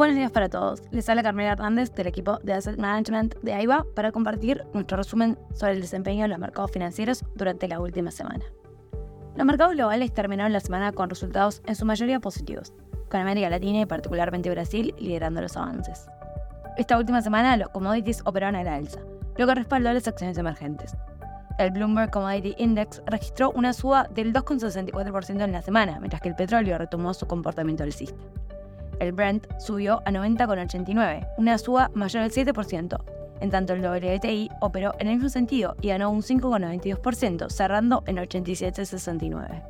Buenos días para todos. Les habla Carmela Hernández del equipo de Asset Management de AIBA para compartir nuestro resumen sobre el desempeño de los mercados financieros durante la última semana. Los mercados globales terminaron la semana con resultados en su mayoría positivos, con América Latina y particularmente Brasil liderando los avances. Esta última semana los commodities operaron a la alza, lo que respaldó las acciones emergentes. El Bloomberg Commodity Index registró una suba del 2,64% en la semana, mientras que el petróleo retomó su comportamiento alcista el Brent subió a 90,89, una suba mayor del 7%. En tanto, el WTI operó en el mismo sentido y ganó un 5,92%, cerrando en 87,69.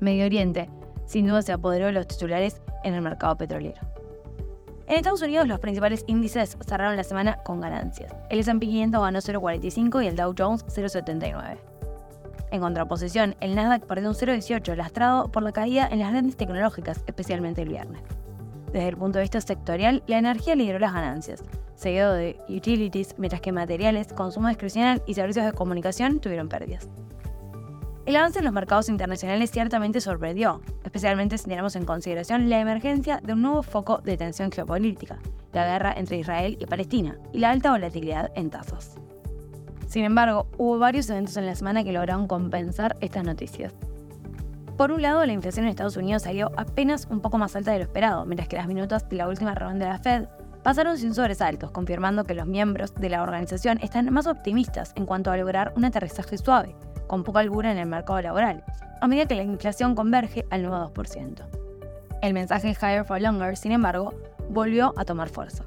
Medio Oriente, sin duda, se apoderó de los titulares en el mercado petrolero. En Estados Unidos, los principales índices cerraron la semana con ganancias. El S&P 500 ganó 0,45 y el Dow Jones 0,79. En contraposición, el Nasdaq perdió un 0,18 lastrado por la caída en las grandes tecnológicas, especialmente el viernes. Desde el punto de vista sectorial, la energía lideró las ganancias, seguido de utilities, mientras que materiales, consumo discrecional y servicios de comunicación tuvieron pérdidas. El avance en los mercados internacionales ciertamente sorprendió, especialmente si tenemos en consideración la emergencia de un nuevo foco de tensión geopolítica, la guerra entre Israel y Palestina, y la alta volatilidad en tasas. Sin embargo, hubo varios eventos en la semana que lograron compensar estas noticias. Por un lado, la inflación en Estados Unidos salió apenas un poco más alta de lo esperado, mientras que las minutos de la última reunión de la Fed pasaron sin sobresaltos, confirmando que los miembros de la organización están más optimistas en cuanto a lograr un aterrizaje suave, con poca albura en el mercado laboral, a medida que la inflación converge al nuevo 2%. El mensaje Higher for Longer, sin embargo, volvió a tomar fuerza.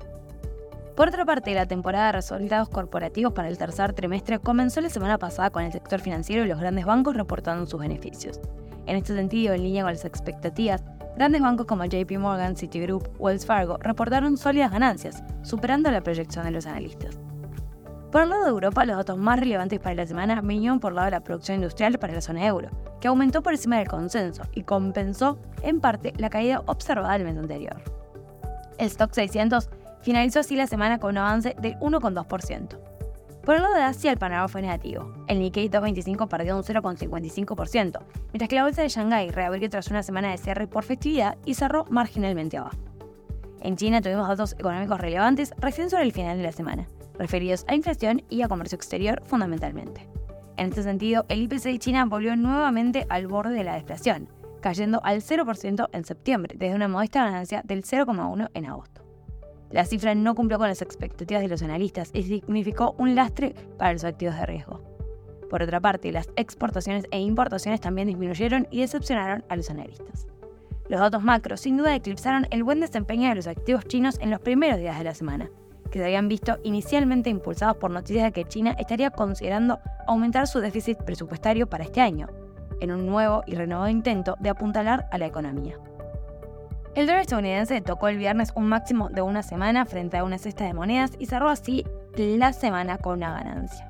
Por otra parte, la temporada de resultados corporativos para el tercer trimestre comenzó la semana pasada con el sector financiero y los grandes bancos reportando sus beneficios. En este sentido, en línea con las expectativas, grandes bancos como JP Morgan, Citigroup, Wells Fargo reportaron sólidas ganancias, superando la proyección de los analistas. Por el lado de Europa, los datos más relevantes para la semana vinieron por lado de la producción industrial para la zona euro, que aumentó por encima del consenso y compensó en parte la caída observada el mes anterior. El stock 600 finalizó así la semana con un avance del 1,2%. Por el lado de Asia, el panorama fue negativo. El Nikkei 225 perdió un 0,55%, mientras que la bolsa de Shanghái reabrió tras una semana de cierre por festividad y cerró marginalmente abajo. En China tuvimos datos económicos relevantes recién sobre el final de la semana, referidos a inflación y a comercio exterior fundamentalmente. En este sentido, el IPC de China volvió nuevamente al borde de la deflación, cayendo al 0% en septiembre, desde una modesta ganancia del 0,1% en agosto. La cifra no cumplió con las expectativas de los analistas y significó un lastre para los activos de riesgo. Por otra parte, las exportaciones e importaciones también disminuyeron y decepcionaron a los analistas. Los datos macro sin duda eclipsaron el buen desempeño de los activos chinos en los primeros días de la semana, que se habían visto inicialmente impulsados por noticias de que China estaría considerando aumentar su déficit presupuestario para este año, en un nuevo y renovado intento de apuntalar a la economía. El dólar estadounidense tocó el viernes un máximo de una semana frente a una cesta de monedas y cerró así la semana con una ganancia.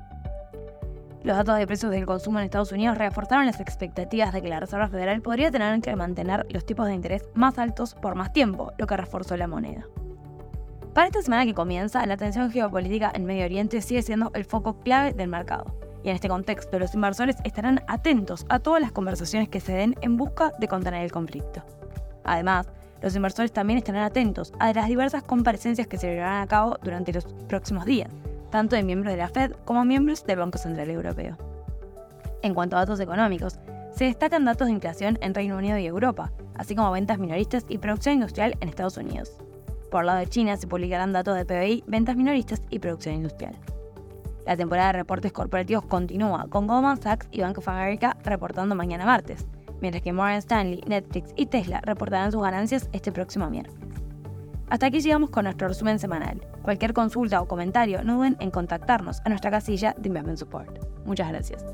Los datos de precios del consumo en Estados Unidos reforzaron las expectativas de que la Reserva Federal podría tener que mantener los tipos de interés más altos por más tiempo, lo que reforzó la moneda. Para esta semana que comienza, la tensión geopolítica en Medio Oriente sigue siendo el foco clave del mercado. Y en este contexto, los inversores estarán atentos a todas las conversaciones que se den en busca de contener el conflicto. Además, los inversores también estarán atentos a las diversas comparecencias que se llevarán a cabo durante los próximos días, tanto de miembros de la Fed como miembros del Banco Central Europeo. En cuanto a datos económicos, se destacan datos de inflación en Reino Unido y Europa, así como ventas minoristas y producción industrial en Estados Unidos. Por lado de China se publicarán datos de PBI, ventas minoristas y producción industrial. La temporada de reportes corporativos continúa, con Goldman Sachs y Bank of America reportando mañana martes, mientras que Morgan Stanley, Netflix y Tesla reportarán sus ganancias este próximo miércoles. Hasta aquí llegamos con nuestro resumen semanal. Cualquier consulta o comentario, no duden en contactarnos a nuestra casilla de Investment Support. Muchas gracias.